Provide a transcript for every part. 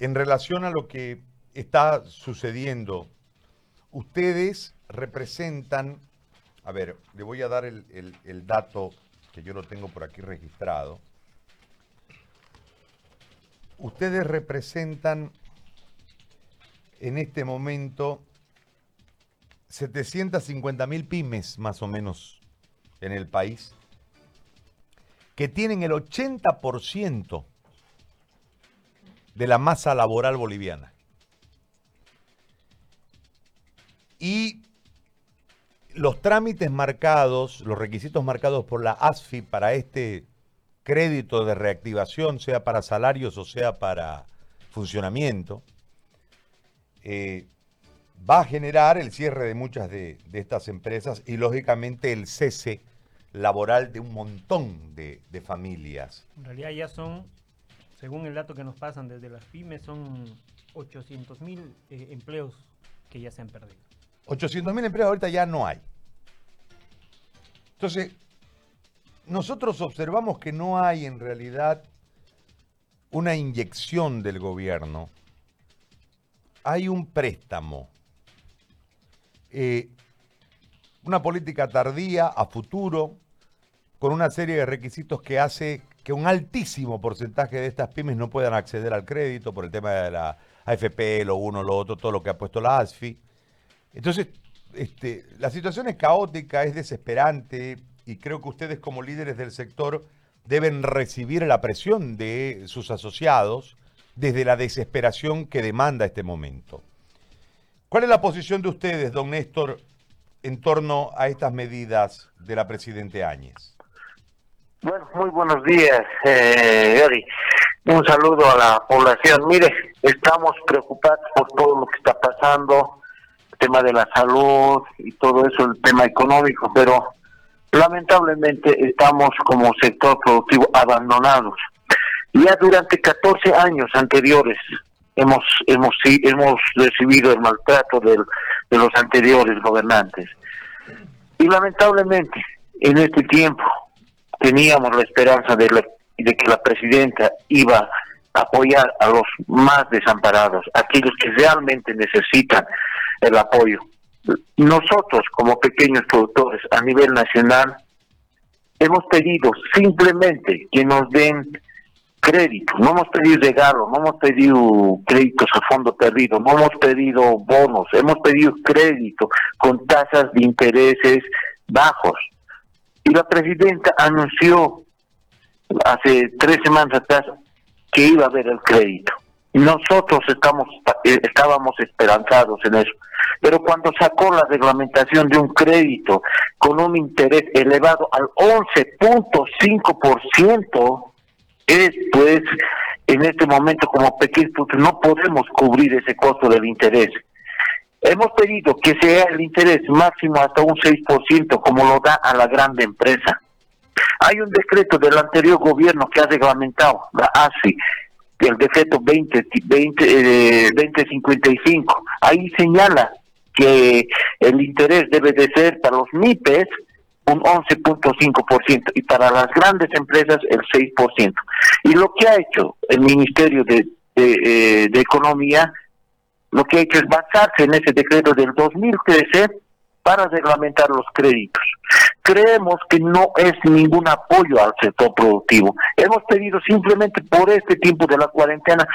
en relación a lo que está sucediendo, ustedes representan, a ver, le voy a dar el, dato que yo lo tengo por aquí registrado. Ustedes representan en este momento 750 mil pymes más o menos en el país que tienen el 80% de la masa laboral boliviana. Y los trámites marcados, los requisitos marcados por la ASFI para este crédito de reactivación, sea para salarios o sea para funcionamiento, eh, va a generar el cierre de muchas de, estas empresas y lógicamente el cese laboral de un montón de, familias. En realidad ya son, según el dato que nos pasan desde las pymes, son 800 mil eh, empleos que ya se han perdido. 800 mil empleos ahorita ya no hay. Entonces, nosotros observamos que no hay en realidad una inyección del gobierno, hay un préstamo, eh, una política tardía a futuro, con una serie de requisitos que hace que un altísimo porcentaje de estas pymes no puedan acceder al crédito por el tema de la AFP, lo uno, lo otro, todo lo que ha puesto la ASFI. Entonces, este, la situación es caótica, es desesperante y creo que ustedes como líderes del sector deben recibir la presión de sus asociados desde la desesperación que demanda este momento. ¿Cuál es la posición de ustedes, don Néstor, en torno a estas medidas de la Presidente Áñez? Bueno, muy buenos días, eh, Un saludo a la población. Mire, estamos preocupados por todo lo que está pasando, el tema de la salud y todo eso, el tema económico, pero lamentablemente estamos como sector productivo abandonados. Ya durante 14 años anteriores hemos hemos hemos recibido el maltrato de los anteriores gobernantes. Y lamentablemente en este tiempo teníamos la esperanza de, de que la presidenta iba a apoyar a los más desamparados, aquellos que realmente necesitan el apoyo. Nosotros como pequeños productores a nivel nacional hemos pedido simplemente que nos den crédito, no hemos pedido regalo, no hemos pedido créditos a fondo perdido, no hemos pedido bonos, hemos pedido crédito con tasas de intereses bajos. Y la presidenta anunció hace tres semanas atrás que iba a haber el crédito. Nosotros estamos, eh, estábamos esperanzados en eso. Pero cuando sacó la reglamentación de un crédito con un interés elevado al 11.5%, es pues en este momento como pequeños no podemos cubrir ese costo del interés. Hemos pedido que sea el interés máximo hasta un 6% como lo da a la grande empresa. Hay un decreto del anterior gobierno que ha reglamentado, la ASI, el decreto 20, 20, 2055. Ahí señala que el interés debe de ser para los MIPES un 11.5% y para las grandes empresas el 6%. Y lo que ha hecho el Ministerio de, eh, de, Economía, lo que ha hecho es basarse en ese decreto del 2013 para reglamentar los créditos. Creemos que no es ningún apoyo al sector productivo. Hemos pedido simplemente por este tiempo de la cuarentena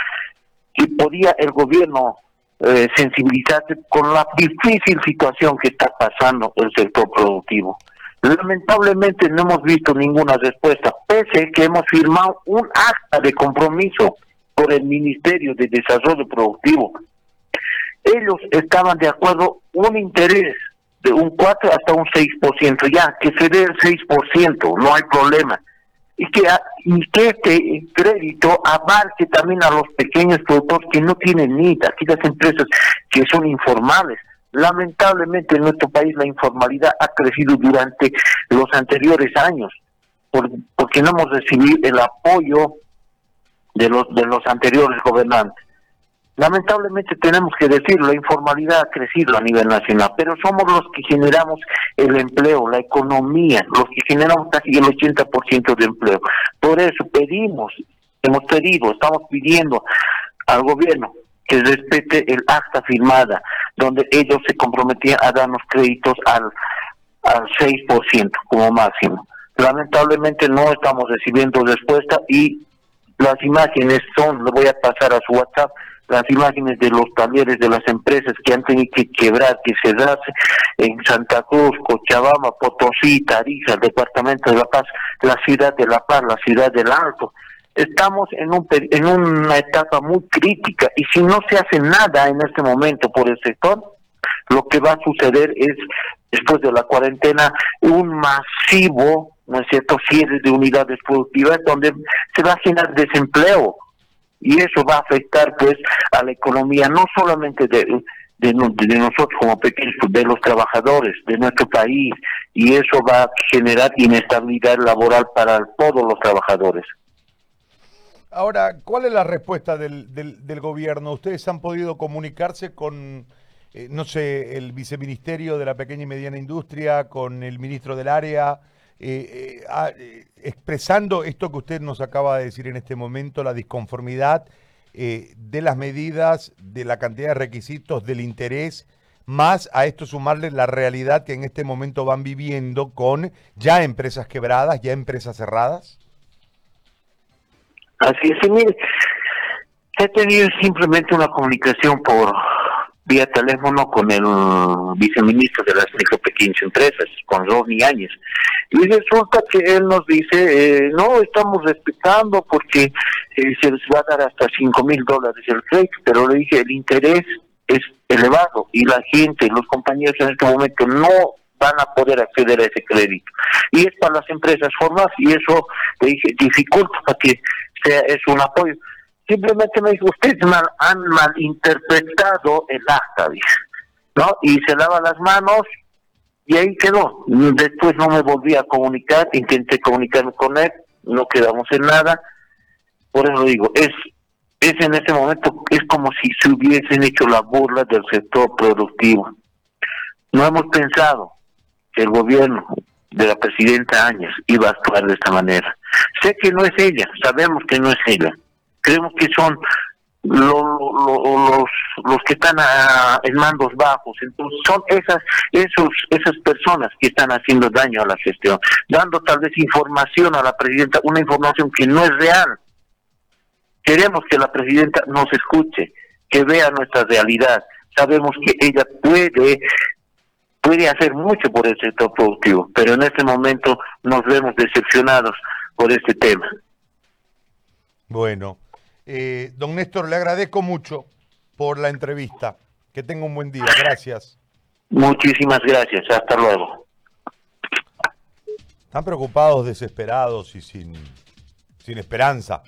que podía el gobierno eh, sensibilizarse con la difícil situación que está pasando el sector productivo. Lamentablemente no hemos visto ninguna respuesta, pese que hemos firmado un acta de compromiso por el Ministerio de Desarrollo Productivo. Ellos estaban de acuerdo un interés de un 4 hasta un 6%, ya que se dé el 6%, no hay problema. Y que, y que este crédito abarque también a los pequeños productores que no tienen ni aquí las empresas que son informales. Lamentablemente en nuestro país la informalidad ha crecido durante los anteriores años, porque no hemos recibido el apoyo de los, de los anteriores gobernantes. Lamentablemente tenemos que decirlo, la informalidad ha crecido a nivel nacional, pero somos los que generamos el empleo, la economía, los que generamos casi el 80% de empleo. Por eso pedimos, hemos pedido, estamos pidiendo al gobierno que respete el acta firmada, donde ellos se comprometían a darnos créditos al, al 6% como máximo. Lamentablemente no estamos recibiendo respuesta y las imágenes son, le voy a pasar a su WhatsApp, las imágenes de los talleres de las empresas que han tenido que quebrar, que cerrarse en Santa Cruz, Cochabamba, Potosí, Tarija, el departamento de La Paz, la ciudad de La Paz, la ciudad del Alto. Estamos en, un, en una etapa muy crítica y si no se hace nada en este momento por el sector, lo que va a suceder es, después de la cuarentena, un masivo, ¿no es cierto?, cierre de unidades productivas donde se va a generar desempleo y eso va a afectar pues a la economía no solamente de, nosotros como pequeños, de los trabajadores de nuestro país y eso va a generar inestabilidad laboral para todos los trabajadores. Ahora, ¿cuál es la respuesta del, del, gobierno? ¿Ustedes han podido comunicarse con, eh, no sé, el viceministerio de la pequeña y mediana industria, con el ministro del área? Eh, eh, expresando esto que usted nos acaba de decir en este momento, la disconformidad eh, de las medidas, de la cantidad de requisitos, del interés, más a esto sumarle la realidad que en este momento van viviendo con ya empresas quebradas, ya empresas cerradas? Así es, mire, he tenido simplemente una comunicación por vía teléfono con el viceministro de las micro pequeñas empresas, con Ronnie Áñez. Y resulta que él nos dice, eh, no, estamos respetando porque eh, se les va a dar hasta 5 mil dólares el crédito, pero le dije, el interés es elevado y la gente, los compañeros en este momento no van a poder acceder a ese crédito. Y es para las empresas formas y eso, le dije, dificulta para que sea es un apoyo simplemente me dijo, ustedes mal, han malinterpretado el acta, ¿no? Y se lava las manos y ahí quedó. Después no me volví a comunicar, intenté comunicarme con él, no quedamos en nada. Por eso digo, es, es en ese momento, es como si se hubiesen hecho la burla del sector productivo. No hemos pensado que el gobierno de la presidenta Áñez iba a actuar de esta manera. Sé que no es ella, sabemos que no es ella, creemos que son los, los que están en mandos bajos. Entonces son esas, esos, esas personas que están haciendo daño a la gestión, dando tal vez información a la presidenta, una información que no es real. Queremos que la presidenta nos escuche, que vea nuestra realidad. Sabemos que ella puede puede hacer mucho por el sector productivo, pero en este momento nos vemos decepcionados por este tema. Bueno, eh, don Néstor, le agradezco mucho por la entrevista. Que tenga un buen día. Gracias. Muchísimas gracias. Hasta luego. Están preocupados, desesperados y sin, sin esperanza.